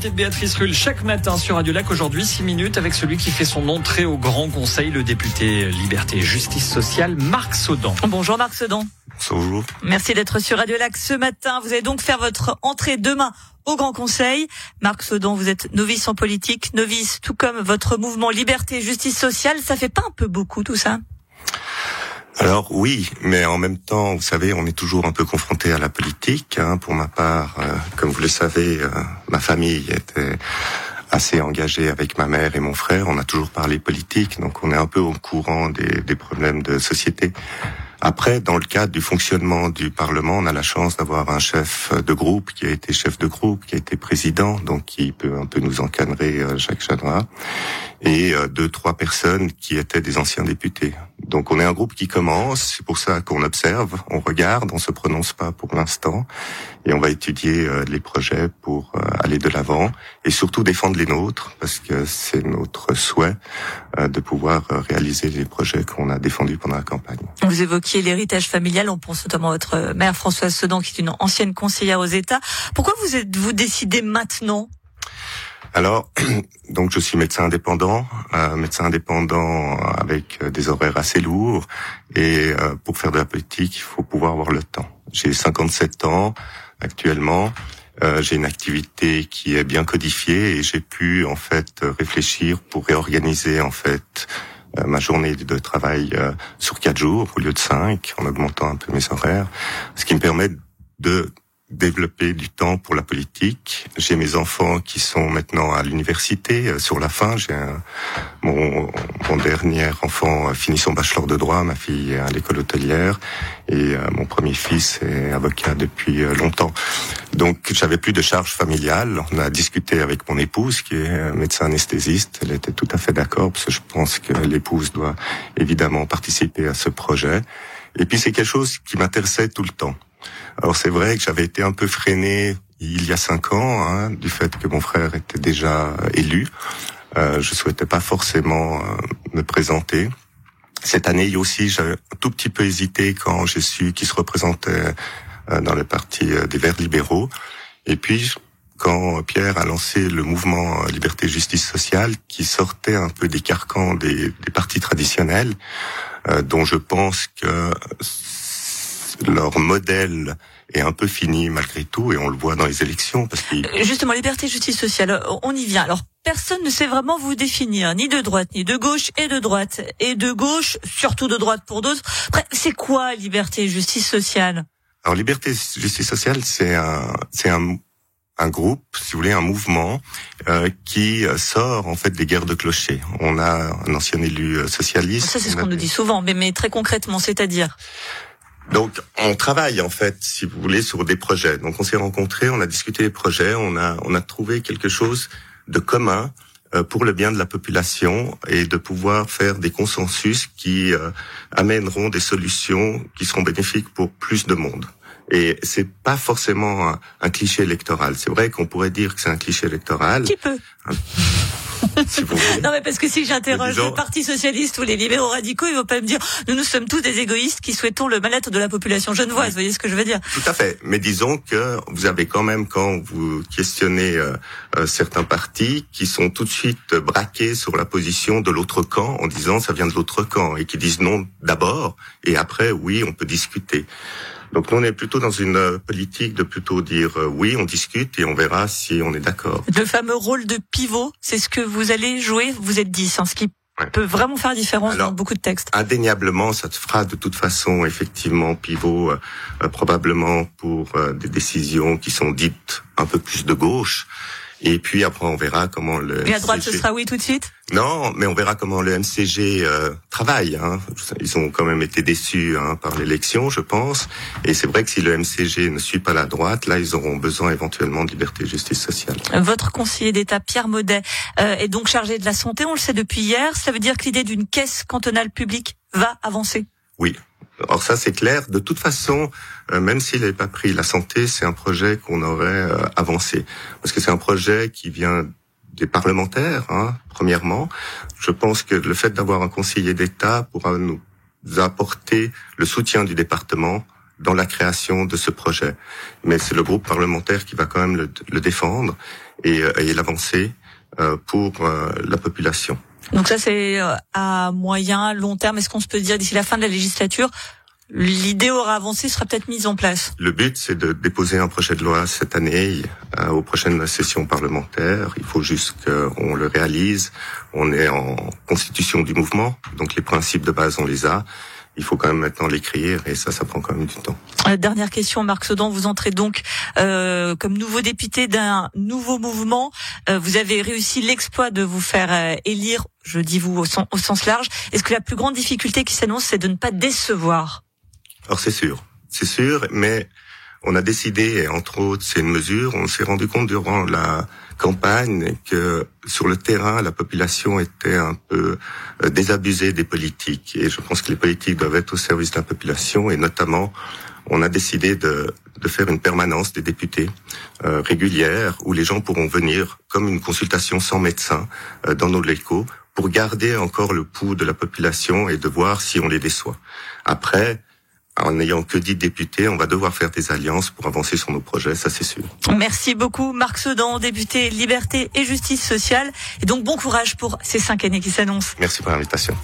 l'invité de Béatrice Rulle chaque matin sur Radio Lac. Aujourd'hui, 6 minutes avec celui qui fait son entrée au Grand Conseil, le député Liberté et Justice Sociale, Marc Saudan. Bonjour Marc Saudan. Bonjour. Merci d'être sur Radio Lac ce matin. Vous allez donc faire votre entrée demain au Grand Conseil. Marc Saudan, vous êtes novice en politique, novice tout comme votre mouvement Liberté et Justice Sociale. Ça fait pas un peu beaucoup tout ça? Alors oui, mais en même temps, vous savez, on est toujours un peu confronté à la politique. Hein. Pour ma part, euh, comme vous le savez, euh, ma famille était assez engagée avec ma mère et mon frère. On a toujours parlé politique, donc on est un peu au courant des, des problèmes de société. Après, dans le cadre du fonctionnement du Parlement, on a la chance d'avoir un chef de groupe qui a été chef de groupe, qui a été président, donc qui peut un peu nous encadrer, euh, Jacques Chanois, et deux, trois personnes qui étaient des anciens députés. Donc on est un groupe qui commence, c'est pour ça qu'on observe, on regarde, on se prononce pas pour l'instant, et on va étudier euh, les projets pour euh, aller de l'avant et surtout défendre les nôtres, parce que c'est notre souhait euh, de pouvoir réaliser les projets qu'on a défendus pendant la campagne. Vous évoquiez l'héritage familial, on pense notamment à votre mère Françoise Sedan, qui est une ancienne conseillère aux États. Pourquoi vous êtes-vous décidé maintenant alors, donc je suis médecin indépendant, euh, médecin indépendant avec euh, des horaires assez lourds, et euh, pour faire de la politique, il faut pouvoir avoir le temps. J'ai 57 ans actuellement, euh, j'ai une activité qui est bien codifiée, et j'ai pu en fait réfléchir pour réorganiser en fait ma journée de travail sur quatre jours au lieu de cinq, en augmentant un peu mes horaires, ce qui me permet de développer du temps pour la politique. J'ai mes enfants qui sont maintenant à l'université euh, sur la fin. J'ai mon, mon dernier enfant finit son bachelor de droit, ma fille est à l'école hôtelière et euh, mon premier fils est avocat depuis euh, longtemps. Donc j'avais plus de charges familiales. On a discuté avec mon épouse qui est médecin anesthésiste. Elle était tout à fait d'accord parce que je pense que l'épouse doit évidemment participer à ce projet. Et puis c'est quelque chose qui m'intéressait tout le temps. Alors c'est vrai que j'avais été un peu freiné il y a cinq ans hein, du fait que mon frère était déjà élu. Euh, je souhaitais pas forcément euh, me présenter. Cette année aussi, j'ai un tout petit peu hésité quand j'ai su qu'il se représentait euh, dans le parti euh, des Verts libéraux. Et puis, quand Pierre a lancé le mouvement Liberté, Justice Sociale, qui sortait un peu des carcans des, des partis traditionnels, dont je pense que leur modèle est un peu fini malgré tout et on le voit dans les élections parce que euh, justement liberté justice sociale euh, on y vient alors personne ne sait vraiment vous définir ni de droite ni de gauche et de droite et de gauche surtout de droite pour d'autres c'est quoi liberté justice sociale? Alors liberté justice sociale c'est un c'est un un groupe, si vous voulez, un mouvement euh, qui sort en fait des guerres de clochers. On a un ancien élu socialiste. Ça c'est ce qu'on nous dit souvent, mais, mais très concrètement, c'est-à-dire? Donc, on travaille en fait, si vous voulez, sur des projets. Donc, on s'est rencontrés, on a discuté des projets, on a on a trouvé quelque chose de commun euh, pour le bien de la population et de pouvoir faire des consensus qui euh, amèneront des solutions qui seront bénéfiques pour plus de monde. Et c'est pas forcément un, cliché électoral. C'est vrai qu'on pourrait dire que c'est un cliché électoral. Non mais parce que si j'interroge le Parti socialiste ou les libéraux radicaux, ils vont pas me dire nous nous sommes tous des égoïstes qui souhaitons le mal-être de la population genevoise. Vous voyez ce que je veux dire? Tout à fait. Mais disons que vous avez quand même quand vous questionnez euh, euh, certains partis qui sont tout de suite braqués sur la position de l'autre camp en disant ça vient de l'autre camp et qui disent non d'abord et après oui on peut discuter. Donc nous, on est plutôt dans une euh, politique de plutôt dire euh, oui, on discute et on verra si on est d'accord. Le fameux rôle de pivot, c'est ce que vous allez jouer? Vous êtes 10, hein, ce qui peut vraiment faire différence dans beaucoup de textes. Indéniablement, ça te fera de toute façon effectivement pivot, euh, probablement pour des décisions qui sont dites un peu plus de gauche. Et puis après, on verra comment le. Et à droite, ce sera oui tout de suite? Non, mais on verra comment le MCG euh, travaille. Hein. Ils ont quand même été déçus hein, par l'élection, je pense. Et c'est vrai que si le MCG ne suit pas la droite, là, ils auront besoin éventuellement de liberté et justice sociale. Votre conseiller d'État, Pierre Maudet, euh, est donc chargé de la santé. On le sait depuis hier. Ça veut dire que l'idée d'une caisse cantonale publique va avancer? Oui, Or ça c'est clair. De toute façon, euh, même s'il n'avait pas pris la santé, c'est un projet qu'on aurait euh, avancé parce que c'est un projet qui vient des parlementaires. Hein, premièrement, je pense que le fait d'avoir un conseiller d'État pourra nous apporter le soutien du département dans la création de ce projet. Mais c'est le groupe parlementaire qui va quand même le, défendre et, euh, et l'avancer pour la population. Donc ça, c'est à moyen, long terme. Est-ce qu'on se peut dire d'ici la fin de la législature, l'idée aura avancé, sera peut-être mise en place? Le but, c'est de déposer un projet de loi cette année euh, aux prochaines sessions parlementaires. Il faut juste qu'on le réalise. On est en constitution du mouvement, donc les principes de base, on les a il faut quand même maintenant l'écrire et ça, ça prend quand même du temps. Euh, dernière question, Marc Sedan, vous entrez donc euh, comme nouveau député d'un nouveau mouvement. Euh, vous avez réussi l'exploit de vous faire euh, élire, je dis vous au sens, au sens large. Est-ce que la plus grande difficulté qui s'annonce, c'est de ne pas décevoir? Alors c'est sûr, c'est sûr, mais on a décidé, entre autres, c'est une mesure, on s'est rendu compte durant la campagne que sur le terrain, la population était un peu euh, désabusée des politiques. Et je pense que les politiques doivent être au service de la population. Et notamment, on a décidé de, de faire une permanence des députés euh, régulière où les gens pourront venir comme une consultation sans médecin euh, dans nos locaux pour garder encore le pouls de la population et de voir si on les déçoit. Après, en n'ayant que 10 députés, on va devoir faire des alliances pour avancer sur nos projets, ça c'est sûr. Merci beaucoup Marc Sedan, député Liberté et Justice sociale. Et donc bon courage pour ces cinq années qui s'annoncent. Merci pour l'invitation.